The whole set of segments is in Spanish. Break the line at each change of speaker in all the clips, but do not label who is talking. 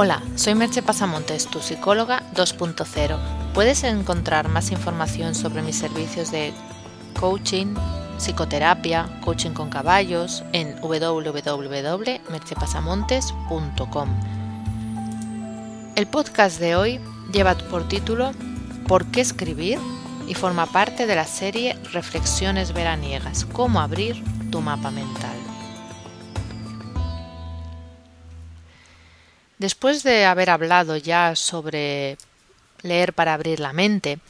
Hola, soy Merche Pasamontes, tu psicóloga 2.0. Puedes encontrar más información sobre mis servicios de coaching, psicoterapia, coaching con caballos en www.merchepasamontes.com. El podcast de hoy lleva por título ¿Por qué escribir? y forma parte de la serie Reflexiones veraniegas, cómo abrir tu mapa mental. Después de haber hablado ya sobre leer para abrir la mente,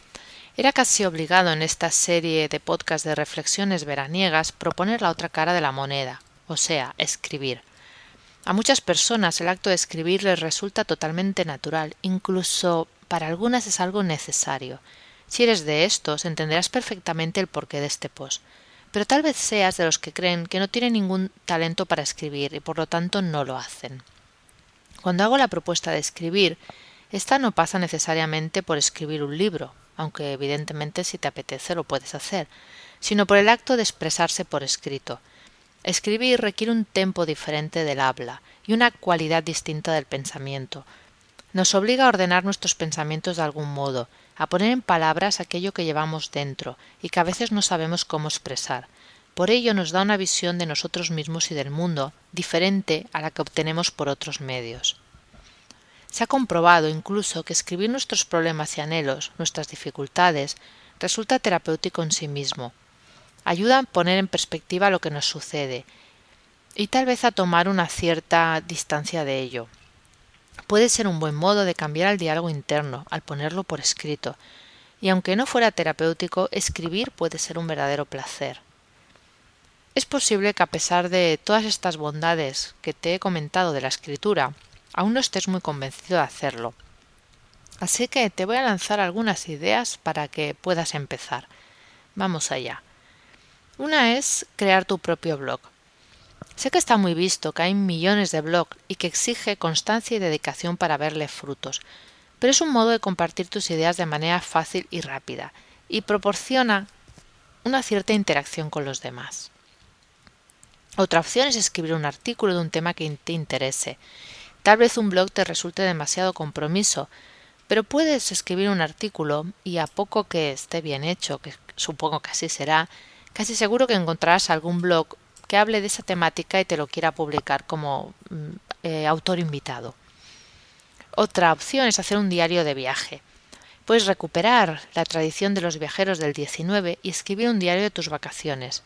era casi obligado en esta serie de podcast de reflexiones veraniegas proponer la otra cara de la moneda, o sea, escribir. A muchas personas el acto de escribir les resulta totalmente natural, incluso para algunas es algo necesario. Si eres de estos, entenderás perfectamente el porqué de este post. Pero tal vez seas de los que creen que no tienen ningún talento para escribir y por lo tanto no lo hacen. Cuando hago la propuesta de escribir, esta no pasa necesariamente por escribir un libro, aunque evidentemente si te apetece lo puedes hacer, sino por el acto de expresarse por escrito. Escribir requiere un tempo diferente del habla y una cualidad distinta del pensamiento. Nos obliga a ordenar nuestros pensamientos de algún modo, a poner en palabras aquello que llevamos dentro y que a veces no sabemos cómo expresar. Por ello nos da una visión de nosotros mismos y del mundo diferente a la que obtenemos por otros medios. Se ha comprobado incluso que escribir nuestros problemas y anhelos, nuestras dificultades, resulta terapéutico en sí mismo. Ayuda a poner en perspectiva lo que nos sucede y tal vez a tomar una cierta distancia de ello. Puede ser un buen modo de cambiar el diálogo interno al ponerlo por escrito, y aunque no fuera terapéutico, escribir puede ser un verdadero placer. Es posible que a pesar de todas estas bondades que te he comentado de la escritura, aún no estés muy convencido de hacerlo. Así que te voy a lanzar algunas ideas para que puedas empezar. Vamos allá. Una es crear tu propio blog. Sé que está muy visto, que hay millones de blogs y que exige constancia y dedicación para verle frutos, pero es un modo de compartir tus ideas de manera fácil y rápida y proporciona una cierta interacción con los demás. Otra opción es escribir un artículo de un tema que te interese. Tal vez un blog te resulte demasiado compromiso, pero puedes escribir un artículo y a poco que esté bien hecho, que supongo que así será, casi seguro que encontrarás algún blog que hable de esa temática y te lo quiera publicar como mm, eh, autor invitado. Otra opción es hacer un diario de viaje. Puedes recuperar la tradición de los viajeros del 19 y escribir un diario de tus vacaciones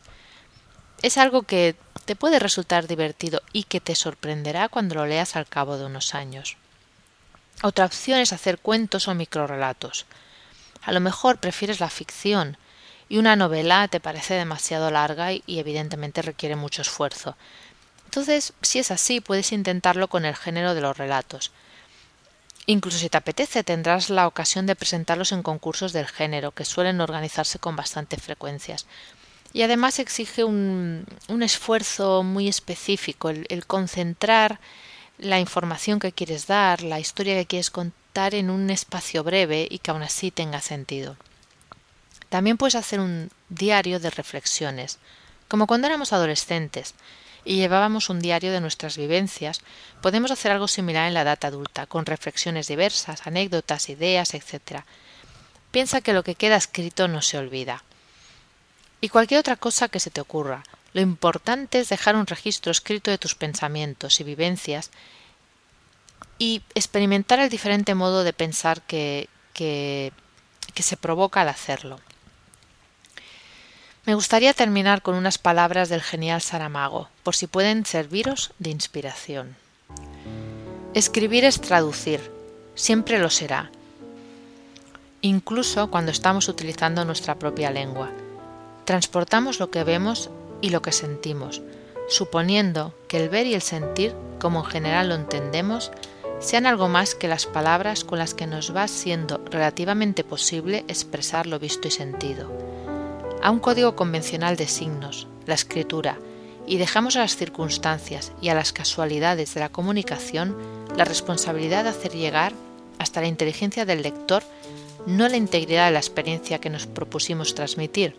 es algo que te puede resultar divertido y que te sorprenderá cuando lo leas al cabo de unos años. Otra opción es hacer cuentos o microrelatos. A lo mejor prefieres la ficción y una novela te parece demasiado larga y, evidentemente requiere mucho esfuerzo. Entonces, si es así, puedes intentarlo con el género de los relatos. Incluso si te apetece, tendrás la ocasión de presentarlos en concursos del género, que suelen organizarse con bastante frecuencias y además exige un, un esfuerzo muy específico, el, el, concentrar la información que quieres dar, la historia que quieres contar en un espacio breve y que aún así tenga sentido. También puedes hacer un diario de reflexiones, como cuando éramos adolescentes y llevábamos un diario de nuestras vivencias, podemos hacer algo similar en la edad adulta, con reflexiones diversas, anécdotas, ideas, etc. Piensa que lo que queda escrito no se olvida y cualquier otra cosa que se te ocurra. Lo importante es dejar un registro escrito de tus pensamientos y vivencias y experimentar el diferente modo de pensar que, que, que se provoca al hacerlo. Me gustaría terminar con unas palabras del genial Saramago, por si pueden serviros de inspiración. Escribir es traducir, siempre lo será, incluso cuando estamos utilizando nuestra propia lengua. Transportamos lo que vemos y lo que sentimos, suponiendo que el ver y el sentir, como en general lo entendemos, sean algo más que las palabras con las que nos va siendo relativamente posible expresar lo visto y sentido. A un código convencional de signos, la escritura, y dejamos a las circunstancias y a las casualidades de la comunicación la responsabilidad de hacer llegar hasta la inteligencia del lector no la integridad de la experiencia que nos propusimos transmitir,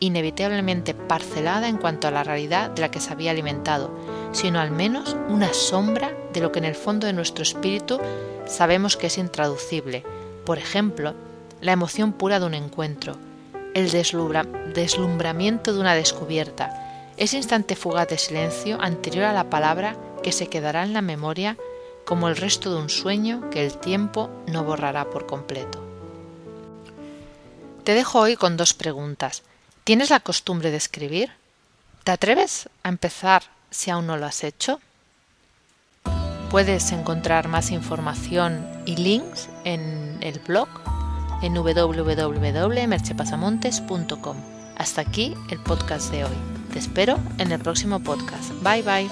inevitablemente parcelada en cuanto a la realidad de la que se había alimentado, sino al menos una sombra de lo que en el fondo de nuestro espíritu sabemos que es intraducible. Por ejemplo, la emoción pura de un encuentro, el deslumbramiento de una descubierta, ese instante fugaz de silencio anterior a la palabra que se quedará en la memoria como el resto de un sueño que el tiempo no borrará por completo. Te dejo hoy con dos preguntas. ¿Tienes la costumbre de escribir? ¿Te atreves a empezar si aún no lo has hecho? Puedes encontrar más información y links en el blog en www.merchepasamontes.com. Hasta aquí el podcast de hoy. Te espero en el próximo podcast. Bye bye.